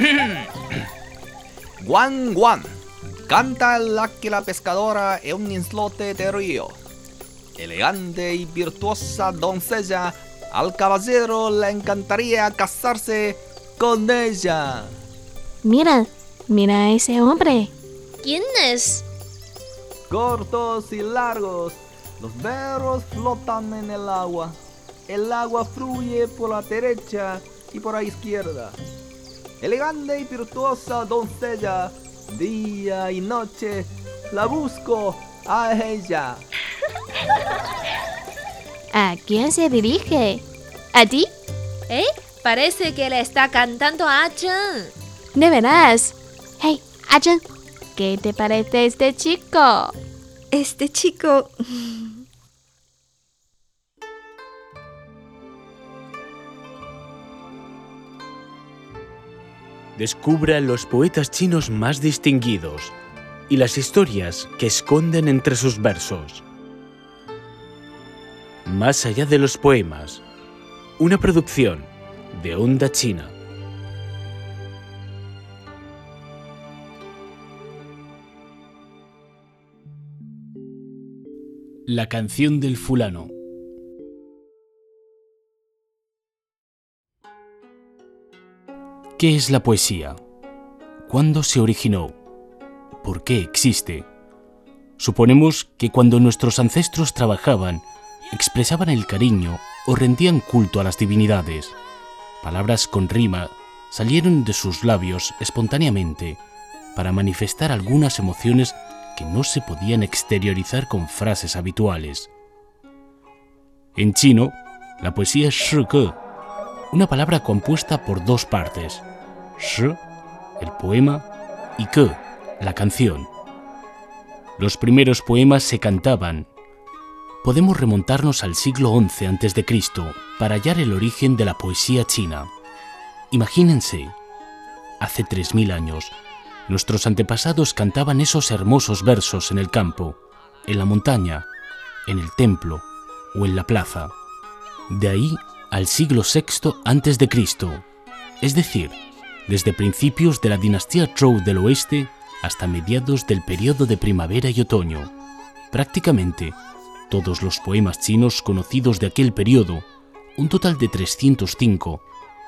Guan Guan, canta el águila pescadora en un islote de río. Elegante y virtuosa doncella, al caballero le encantaría casarse con ella. Mira, mira a ese hombre. ¿Quién es? Cortos y largos, los berros flotan en el agua. El agua fluye por la derecha y por la izquierda. Elegante y virtuosa doncella, día y noche la busco a ella. ¿A quién se dirige? ¿A ti? ¿Eh? Parece que le está cantando a Chen. De veras. Hey, Achen, ¿qué te parece este chico? Este chico... Descubra los poetas chinos más distinguidos y las historias que esconden entre sus versos. Más allá de los poemas, una producción de Onda China. La canción del fulano. ¿Qué es la poesía? ¿Cuándo se originó? ¿Por qué existe? Suponemos que cuando nuestros ancestros trabajaban, expresaban el cariño o rendían culto a las divinidades. Palabras con rima salieron de sus labios espontáneamente para manifestar algunas emociones que no se podían exteriorizar con frases habituales. En chino, la poesía es shi ge, una palabra compuesta por dos partes, shi, el poema, y ke, la canción. Los primeros poemas se cantaban. Podemos remontarnos al siglo XI a.C. para hallar el origen de la poesía china. Imagínense, hace 3.000 años, nuestros antepasados cantaban esos hermosos versos en el campo, en la montaña, en el templo o en la plaza. De ahí al siglo VI Cristo, es decir, desde principios de la dinastía Zhou del oeste hasta mediados del periodo de primavera y otoño. Prácticamente todos los poemas chinos conocidos de aquel periodo, un total de 305,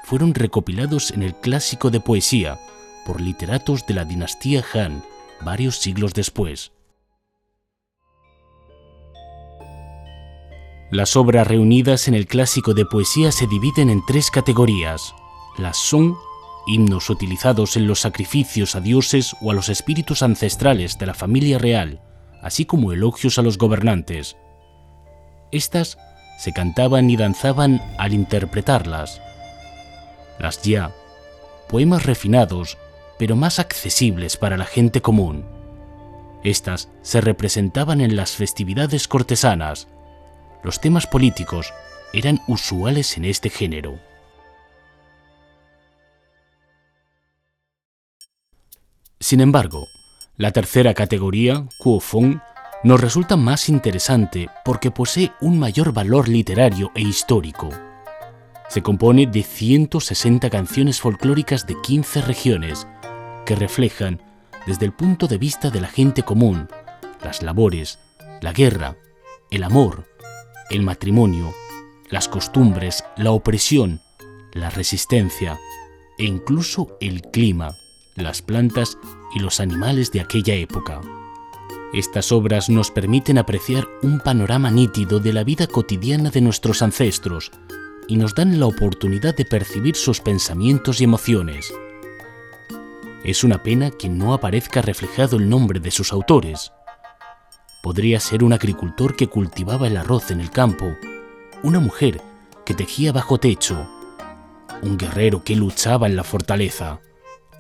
fueron recopilados en el clásico de poesía por literatos de la dinastía Han varios siglos después. Las obras reunidas en el clásico de poesía se dividen en tres categorías. Las son himnos utilizados en los sacrificios a dioses o a los espíritus ancestrales de la familia real, así como elogios a los gobernantes. Estas se cantaban y danzaban al interpretarlas. Las ya, poemas refinados, pero más accesibles para la gente común. Estas se representaban en las festividades cortesanas. Los temas políticos eran usuales en este género. Sin embargo, la tercera categoría, Kuofeng, nos resulta más interesante porque posee un mayor valor literario e histórico. Se compone de 160 canciones folclóricas de 15 regiones que reflejan, desde el punto de vista de la gente común, las labores, la guerra, el amor, el matrimonio, las costumbres, la opresión, la resistencia e incluso el clima, las plantas y los animales de aquella época. Estas obras nos permiten apreciar un panorama nítido de la vida cotidiana de nuestros ancestros y nos dan la oportunidad de percibir sus pensamientos y emociones. Es una pena que no aparezca reflejado el nombre de sus autores. Podría ser un agricultor que cultivaba el arroz en el campo, una mujer que tejía bajo techo, un guerrero que luchaba en la fortaleza,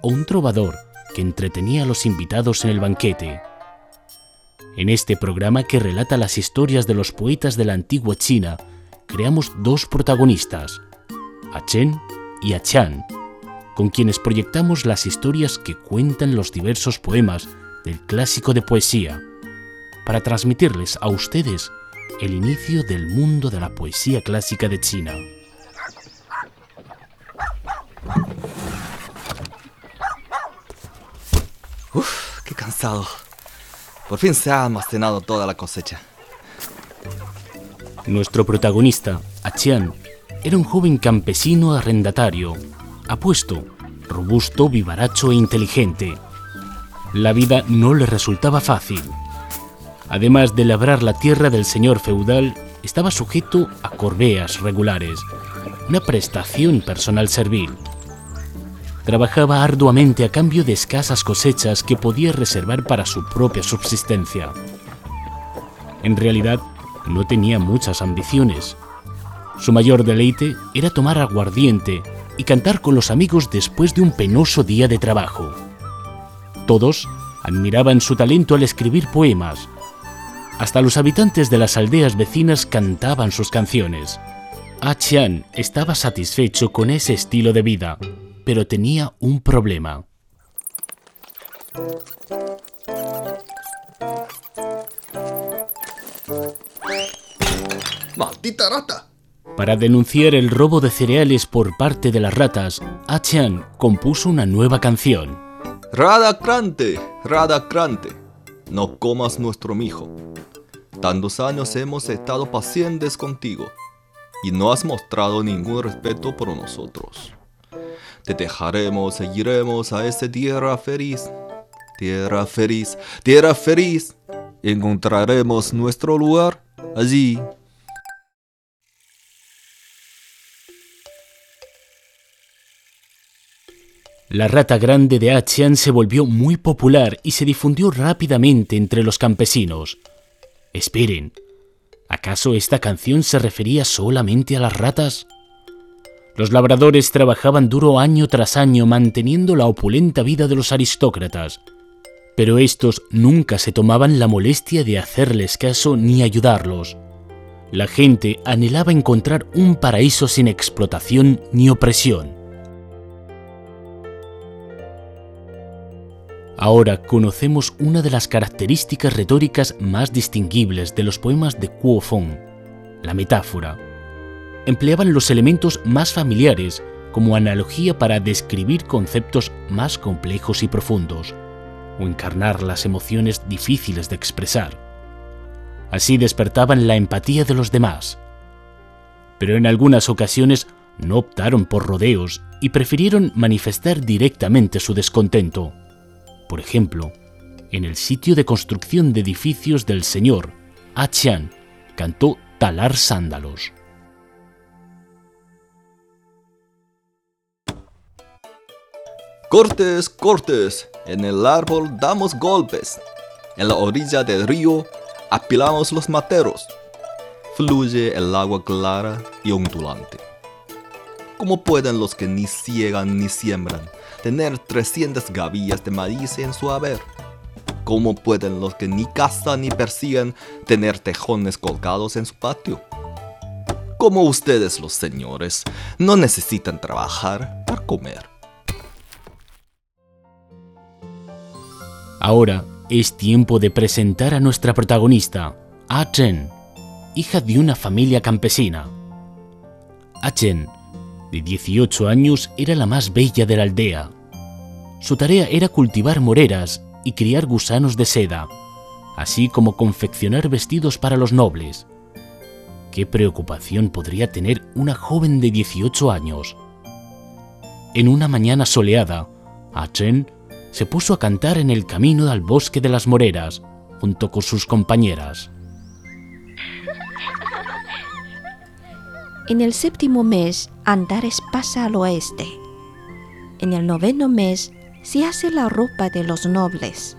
o un trovador que entretenía a los invitados en el banquete. En este programa que relata las historias de los poetas de la antigua China, creamos dos protagonistas, a Chen y a Chan, con quienes proyectamos las historias que cuentan los diversos poemas del clásico de poesía, para transmitirles a ustedes el inicio del mundo de la poesía clásica de China. Uf, qué cansado. Por fin se ha almacenado toda la cosecha. Nuestro protagonista, Achian, era un joven campesino arrendatario, apuesto, robusto, vivaracho e inteligente. La vida no le resultaba fácil. Además de labrar la tierra del señor feudal, estaba sujeto a corveas regulares, una prestación personal servil. Trabajaba arduamente a cambio de escasas cosechas que podía reservar para su propia subsistencia. En realidad, no tenía muchas ambiciones. Su mayor deleite era tomar aguardiente y cantar con los amigos después de un penoso día de trabajo. Todos admiraban su talento al escribir poemas. Hasta los habitantes de las aldeas vecinas cantaban sus canciones. A Chian estaba satisfecho con ese estilo de vida, pero tenía un problema. ¡Maldita rata! Para denunciar el robo de cereales por parte de las ratas, Achan compuso una nueva canción. Radacrante, Radacrante, no comas nuestro mijo. Tantos años hemos estado pacientes contigo y no has mostrado ningún respeto por nosotros. Te dejaremos, seguiremos a esa tierra feliz. Tierra feliz, tierra feliz. Encontraremos nuestro lugar allí. La rata grande de Achian se volvió muy popular y se difundió rápidamente entre los campesinos. Esperen, ¿acaso esta canción se refería solamente a las ratas? Los labradores trabajaban duro año tras año manteniendo la opulenta vida de los aristócratas, pero estos nunca se tomaban la molestia de hacerles caso ni ayudarlos. La gente anhelaba encontrar un paraíso sin explotación ni opresión. Ahora conocemos una de las características retóricas más distinguibles de los poemas de Kuo Feng, la metáfora. Empleaban los elementos más familiares como analogía para describir conceptos más complejos y profundos, o encarnar las emociones difíciles de expresar. Así despertaban la empatía de los demás. Pero en algunas ocasiones no optaron por rodeos y prefirieron manifestar directamente su descontento por ejemplo, en el sitio de construcción de edificios del señor, Achian cantó Talar Sándalos. Cortes, cortes, en el árbol damos golpes. En la orilla del río apilamos los materos. Fluye el agua clara y ondulante. ¿Cómo pueden los que ni ciegan ni siembran tener 300 gavillas de maíz en su haber? ¿Cómo pueden los que ni cazan ni persiguen tener tejones colgados en su patio? Como ustedes los señores no necesitan trabajar para comer. Ahora es tiempo de presentar a nuestra protagonista, A Chen, hija de una familia campesina. A Chen, de 18 años, era la más bella de la aldea. Su tarea era cultivar moreras y criar gusanos de seda, así como confeccionar vestidos para los nobles. ¿Qué preocupación podría tener una joven de 18 años? En una mañana soleada, A Chen se puso a cantar en el camino al bosque de las moreras, junto con sus compañeras. En el séptimo mes, Antares pasa al oeste. En el noveno mes, se hace la ropa de los nobles.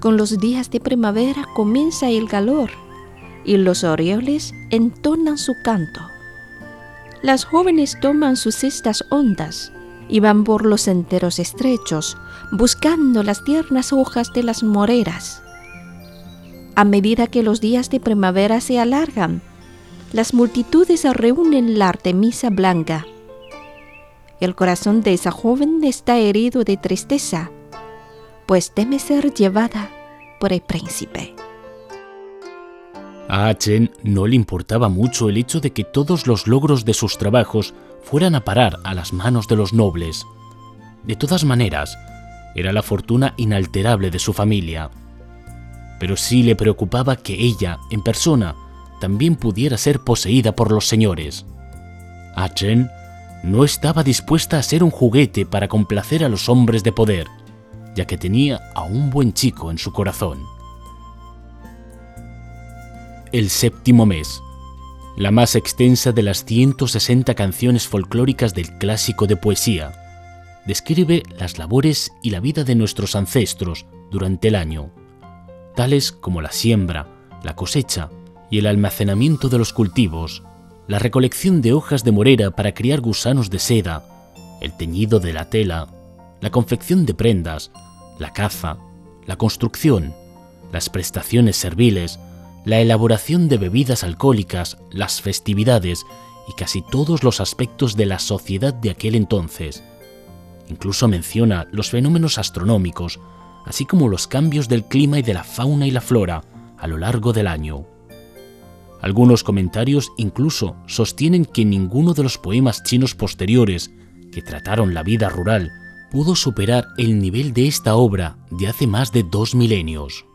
Con los días de primavera comienza el calor y los orioles entonan su canto. Las jóvenes toman sus cestas hondas y van por los senderos estrechos buscando las tiernas hojas de las moreras. A medida que los días de primavera se alargan, las multitudes reúnen en la Artemisa blanca. El corazón de esa joven está herido de tristeza, pues teme ser llevada por el príncipe. A Chen no le importaba mucho el hecho de que todos los logros de sus trabajos fueran a parar a las manos de los nobles. De todas maneras, era la fortuna inalterable de su familia. Pero sí le preocupaba que ella, en persona, también pudiera ser poseída por los señores. A Chen no estaba dispuesta a ser un juguete para complacer a los hombres de poder, ya que tenía a un buen chico en su corazón. El séptimo mes, la más extensa de las 160 canciones folclóricas del clásico de poesía, describe las labores y la vida de nuestros ancestros durante el año, tales como la siembra, la cosecha y el almacenamiento de los cultivos, la recolección de hojas de morera para criar gusanos de seda, el teñido de la tela, la confección de prendas, la caza, la construcción, las prestaciones serviles, la elaboración de bebidas alcohólicas, las festividades y casi todos los aspectos de la sociedad de aquel entonces. Incluso menciona los fenómenos astronómicos, así como los cambios del clima y de la fauna y la flora a lo largo del año. Algunos comentarios incluso sostienen que ninguno de los poemas chinos posteriores que trataron la vida rural pudo superar el nivel de esta obra de hace más de dos milenios.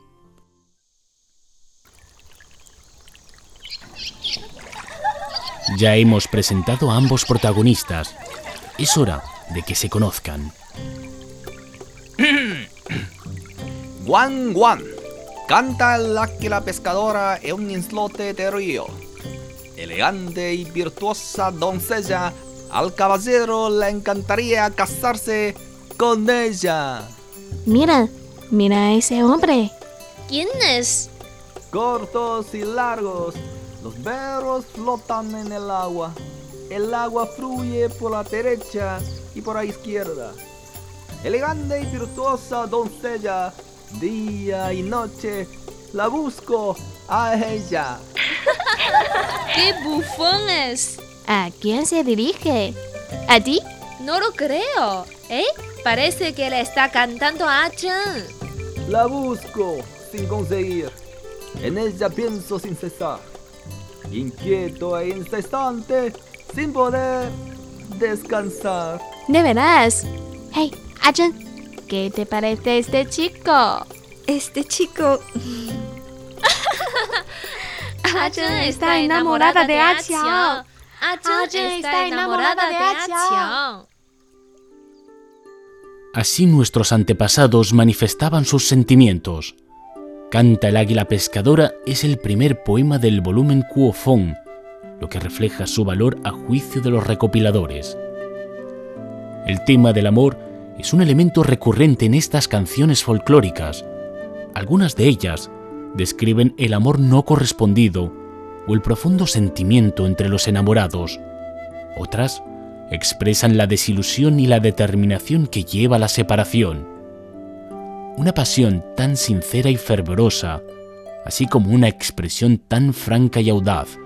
Ya hemos presentado a ambos protagonistas. Es hora de que se conozcan. Guan Guan. Canta el águila pescadora en un islote de río. Elegante y virtuosa doncella, al caballero le encantaría casarse con ella. Mira, mira a ese hombre. ¿Quién es? Cortos y largos, los berros flotan en el agua. El agua fluye por la derecha y por la izquierda. Elegante y virtuosa doncella, día y noche la busco a ella. ¡Qué bufón es! ¿A quién se dirige? ¿A ti? No lo creo. ¿Eh? Parece que le está cantando a Chen. La busco sin conseguir. En ella pienso sin cesar. Inquieto e incesante, sin poder descansar. De veras. Hey, Achen, ¿qué te parece este chico? Este chico Achen está enamorada de A Qiao. Qiao. Achen está enamorada de A Qiao. Así nuestros antepasados manifestaban sus sentimientos. Canta el águila pescadora es el primer poema del volumen Kuofeng, lo que refleja su valor a juicio de los recopiladores. El tema del amor es un elemento recurrente en estas canciones folclóricas. Algunas de ellas describen el amor no correspondido o el profundo sentimiento entre los enamorados. Otras expresan la desilusión y la determinación que lleva a la separación. Una pasión tan sincera y fervorosa, así como una expresión tan franca y audaz,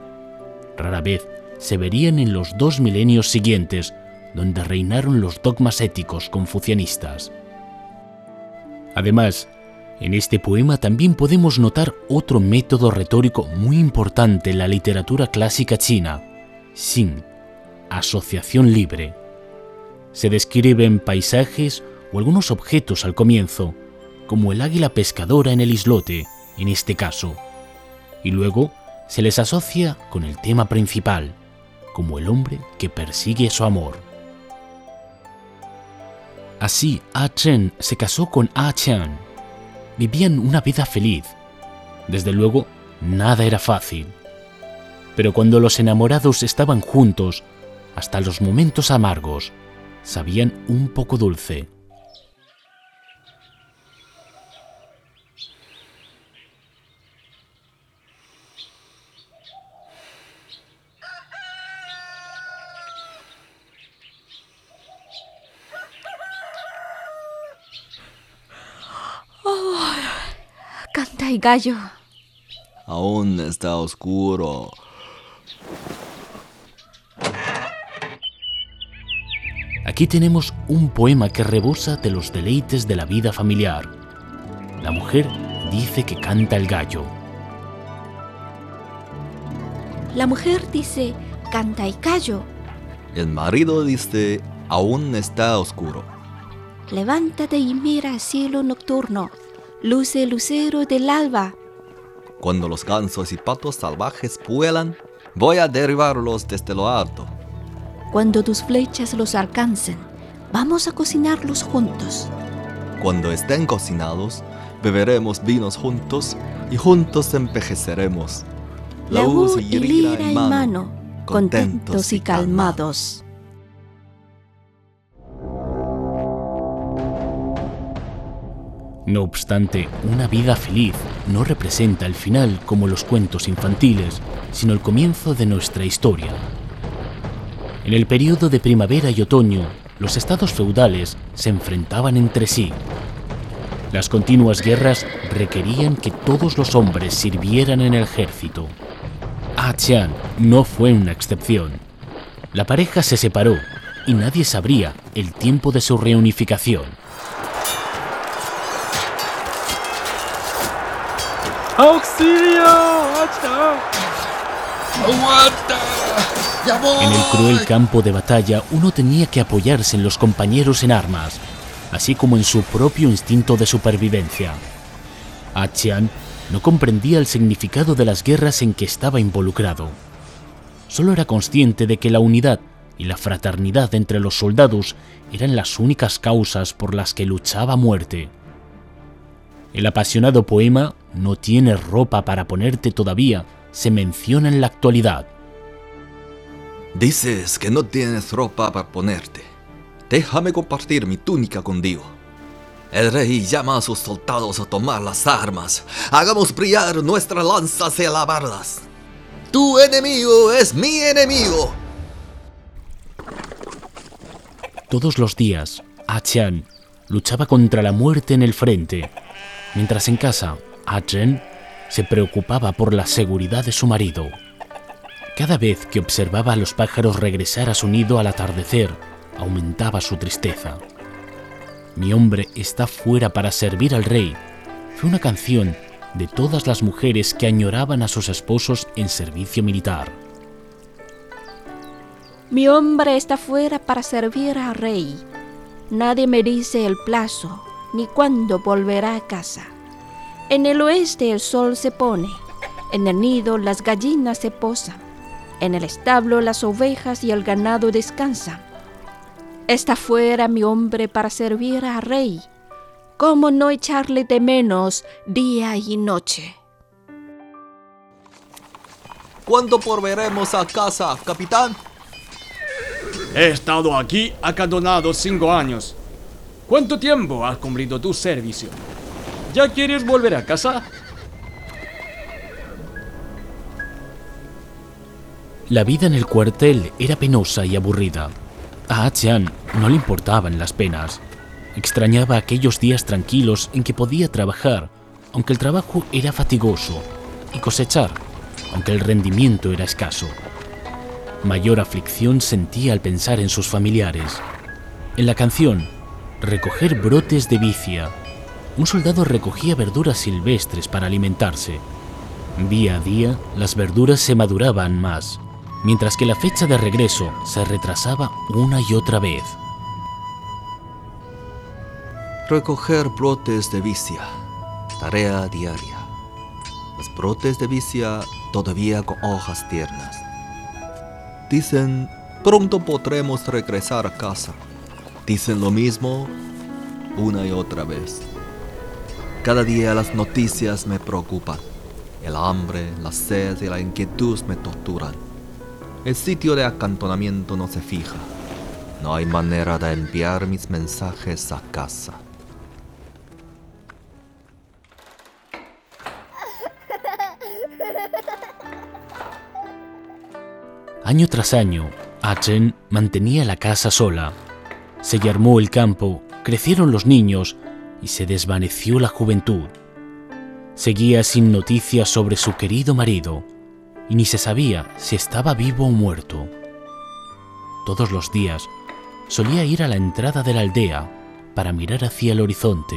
rara vez se verían en los dos milenios siguientes, donde reinaron los dogmas éticos confucianistas. Además, en este poema también podemos notar otro método retórico muy importante en la literatura clásica china, xin, asociación libre. Se describen paisajes o algunos objetos al comienzo, como el águila pescadora en el islote, en este caso, y luego se les asocia con el tema principal, como el hombre que persigue su amor. Así, A Chen se casó con A Qian. Vivían una vida feliz. Desde luego, nada era fácil. Pero cuando los enamorados estaban juntos, hasta los momentos amargos sabían un poco dulce. El gallo. Aún está oscuro. Aquí tenemos un poema que rebosa de los deleites de la vida familiar. La mujer dice que canta el gallo. La mujer dice, canta el gallo. El marido dice, aún está oscuro. Levántate y mira el cielo nocturno. Luce lucero del alba. Cuando los gansos y patos salvajes vuelan, voy a derribarlos desde lo alto. Cuando tus flechas los alcancen, vamos a cocinarlos juntos. Cuando estén cocinados, beberemos vinos juntos y juntos envejeceremos. Laúd y lira en mano, contentos y calmados. No obstante, una vida feliz no representa el final como los cuentos infantiles, sino el comienzo de nuestra historia. En el periodo de primavera y otoño, los estados feudales se enfrentaban entre sí. Las continuas guerras requerían que todos los hombres sirvieran en el ejército. Ah Chan no fue una excepción. La pareja se separó y nadie sabría el tiempo de su reunificación. En el cruel campo de batalla uno tenía que apoyarse en los compañeros en armas, así como en su propio instinto de supervivencia. Achian no comprendía el significado de las guerras en que estaba involucrado. Solo era consciente de que la unidad y la fraternidad entre los soldados eran las únicas causas por las que luchaba a muerte. El apasionado poema No tienes ropa para ponerte todavía se menciona en la actualidad. Dices que no tienes ropa para ponerte. Déjame compartir mi túnica contigo. El rey llama a sus soldados a tomar las armas. Hagamos brillar nuestras lanzas y alabarlas. Tu enemigo es mi enemigo. Todos los días, Achan luchaba contra la muerte en el frente, mientras en casa, Achen se preocupaba por la seguridad de su marido. Cada vez que observaba a los pájaros regresar a su nido al atardecer, aumentaba su tristeza. Mi hombre está fuera para servir al rey. Fue una canción de todas las mujeres que añoraban a sus esposos en servicio militar. Mi hombre está fuera para servir al rey. Nadie me dice el plazo ni cuándo volverá a casa. En el oeste el sol se pone, en el nido las gallinas se posan, en el establo las ovejas y el ganado descansan. Está fuera mi hombre para servir al rey. ¿Cómo no echarle de menos día y noche? ¿Cuándo volveremos a casa, capitán? He estado aquí acandonado cinco años. ¿Cuánto tiempo has cumplido tu servicio? ¿Ya quieres volver a casa? La vida en el cuartel era penosa y aburrida. A Achan no le importaban las penas. Extrañaba aquellos días tranquilos en que podía trabajar, aunque el trabajo era fatigoso, y cosechar, aunque el rendimiento era escaso. Mayor aflicción sentía al pensar en sus familiares. En la canción, Recoger brotes de vicia, un soldado recogía verduras silvestres para alimentarse. Día a día, las verduras se maduraban más, mientras que la fecha de regreso se retrasaba una y otra vez. Recoger brotes de vicia. Tarea diaria. Los brotes de vicia todavía con hojas tiernas. Dicen, pronto podremos regresar a casa. Dicen lo mismo una y otra vez. Cada día las noticias me preocupan. El hambre, la sed y la inquietud me torturan. El sitio de acantonamiento no se fija. No hay manera de enviar mis mensajes a casa. Año tras año, Achen mantenía la casa sola. Se armó el campo, crecieron los niños y se desvaneció la juventud. Seguía sin noticias sobre su querido marido y ni se sabía si estaba vivo o muerto. Todos los días solía ir a la entrada de la aldea para mirar hacia el horizonte.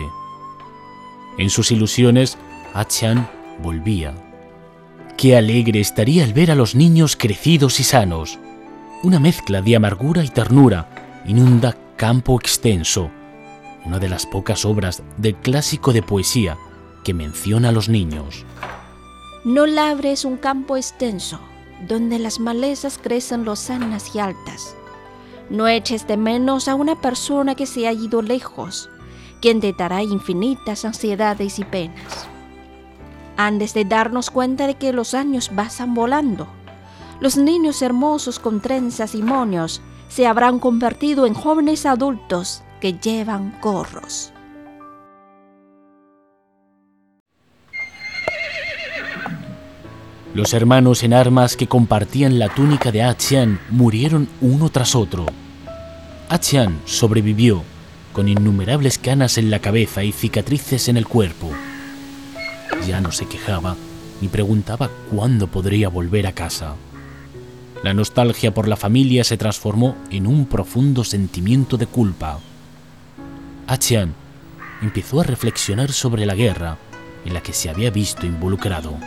En sus ilusiones, Achan volvía. Qué alegre estaría al ver a los niños crecidos y sanos. Una mezcla de amargura y ternura inunda campo extenso, una de las pocas obras del clásico de poesía que menciona a los niños. No labres un campo extenso, donde las malezas crecen lozanas y altas. No eches de menos a una persona que se ha ido lejos, quien te dará infinitas ansiedades y penas. Antes de darnos cuenta de que los años pasan volando, los niños hermosos con trenzas y moños se habrán convertido en jóvenes adultos que llevan gorros. Los hermanos en armas que compartían la túnica de A Qian murieron uno tras otro. A Qian sobrevivió, con innumerables canas en la cabeza y cicatrices en el cuerpo. Ya no se quejaba ni preguntaba cuándo podría volver a casa. La nostalgia por la familia se transformó en un profundo sentimiento de culpa. A Qian empezó a reflexionar sobre la guerra en la que se había visto involucrado.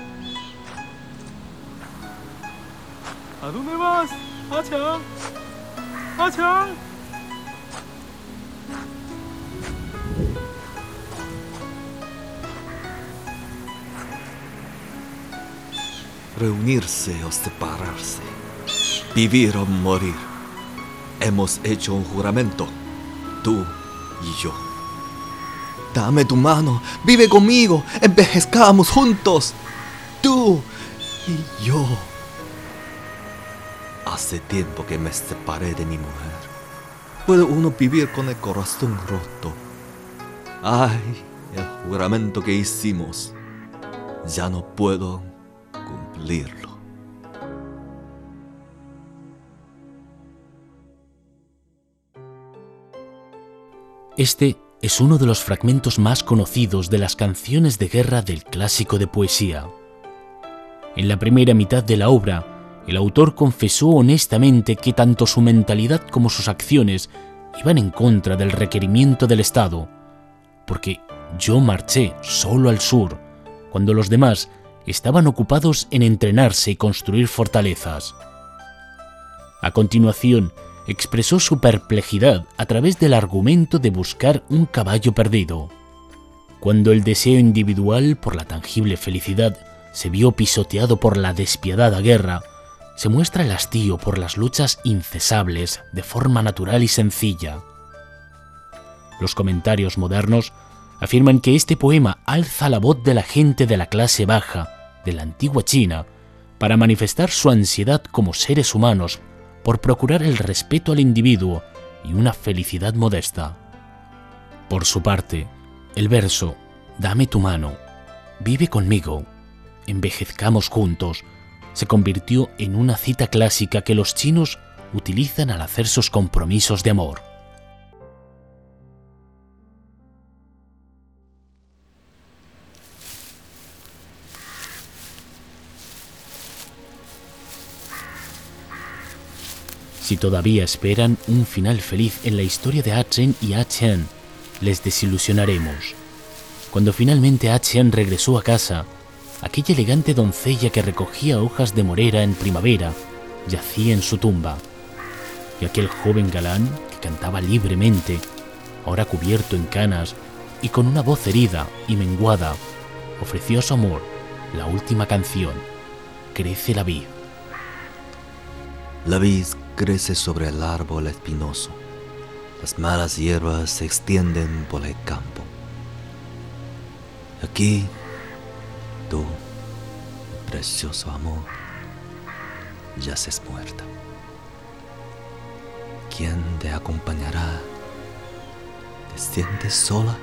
¿A dónde vas? ¡Achan! ¡Achan! Reunirse o separarse. Vivir o morir. Hemos hecho un juramento, tú y yo. Dame tu mano, vive conmigo, envejezcamos juntos. Tú y yo. Hace tiempo que me separé de mi mujer. ¿Puede uno vivir con el corazón roto? Ay, el juramento que hicimos. Ya no puedo cumplirlo. Este es uno de los fragmentos más conocidos de las canciones de guerra del clásico de poesía. En la primera mitad de la obra, el autor confesó honestamente que tanto su mentalidad como sus acciones iban en contra del requerimiento del Estado, porque yo marché solo al sur, cuando los demás estaban ocupados en entrenarse y construir fortalezas. A continuación, expresó su perplejidad a través del argumento de buscar un caballo perdido. Cuando el deseo individual por la tangible felicidad se vio pisoteado por la despiadada guerra, se muestra el hastío por las luchas incesables de forma natural y sencilla. Los comentarios modernos afirman que este poema alza la voz de la gente de la clase baja de la antigua China para manifestar su ansiedad como seres humanos por procurar el respeto al individuo y una felicidad modesta. Por su parte, el verso Dame tu mano, vive conmigo, envejezcamos juntos, se convirtió en una cita clásica que los chinos utilizan al hacer sus compromisos de amor. Si todavía esperan un final feliz en la historia de A-Chen y A-Chen, les desilusionaremos. Cuando finalmente A-Chen regresó a casa, aquella elegante doncella que recogía hojas de morera en primavera yacía en su tumba. Y aquel joven galán que cantaba libremente, ahora cubierto en canas y con una voz herida y menguada, ofreció a su amor la última canción, Crece la vid. La vid crece sobre el árbol espinoso. Las malas hierbas se extienden por el campo. Aquí, tú, precioso amor, yaces muerta. ¿Quién te acompañará? ¿Te sientes sola?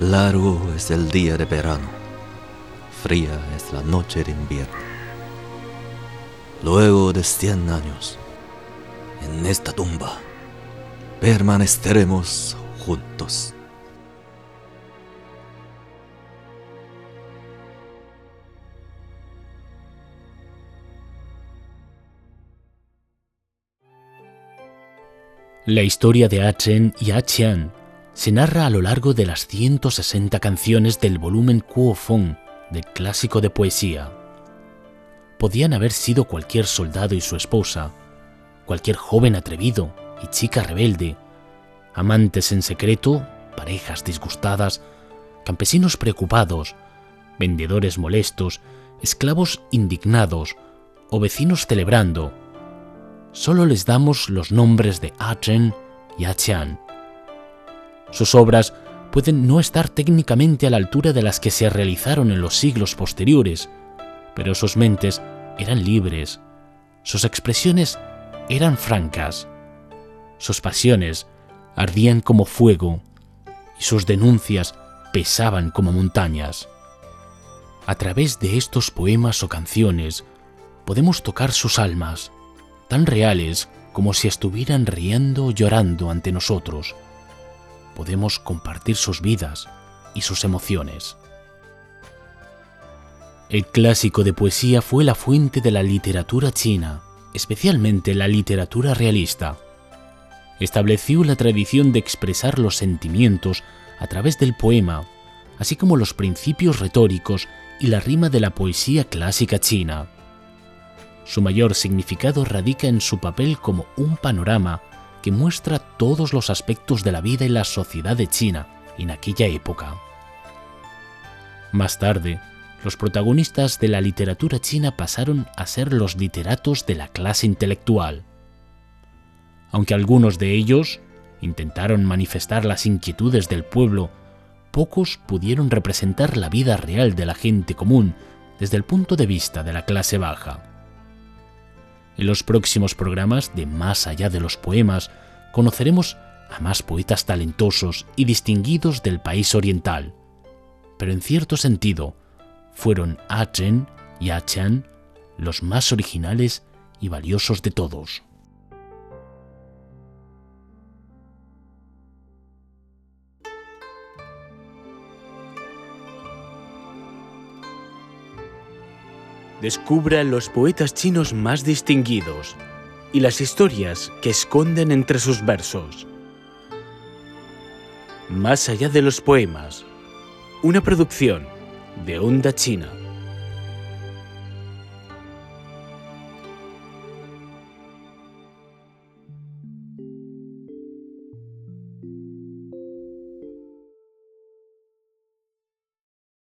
Largo es el día de verano, fría es la noche de invierno. Luego de cien años, en esta tumba, permaneceremos juntos. La historia de A-Chen y A-Qian se narra a lo largo de las 160 canciones del volumen Kuo Feng del clásico de poesía. Podían haber sido cualquier soldado y su esposa, cualquier joven atrevido y chica rebelde, amantes en secreto, parejas disgustadas, campesinos preocupados, vendedores molestos, esclavos indignados o vecinos celebrando. Solo les damos los nombres de Achen y Achean. Sus obras pueden no estar técnicamente a la altura de las que se realizaron en los siglos posteriores, pero sus mentes eran libres, sus expresiones eran francas, sus pasiones ardían como fuego y sus denuncias pesaban como montañas. A través de estos poemas o canciones podemos tocar sus almas, tan reales como si estuvieran riendo o llorando ante nosotros. Podemos compartir sus vidas y sus emociones. El clásico de poesía fue la fuente de la literatura china, especialmente la literatura realista. Estableció la tradición de expresar los sentimientos a través del poema, así como los principios retóricos y la rima de la poesía clásica china. Su mayor significado radica en su papel como un panorama que muestra todos los aspectos de la vida y la sociedad de China en aquella época. Más tarde, los protagonistas de la literatura china pasaron a ser los literatos de la clase intelectual. Aunque algunos de ellos intentaron manifestar las inquietudes del pueblo, pocos pudieron representar la vida real de la gente común desde el punto de vista de la clase baja. En los próximos programas de Más allá de los poemas conoceremos a más poetas talentosos y distinguidos del país oriental, pero en cierto sentido, fueron A Chen y A Chan los más originales y valiosos de todos. Descubra los poetas chinos más distinguidos y las historias que esconden entre sus versos. Más allá de los poemas, una producción de Onda China.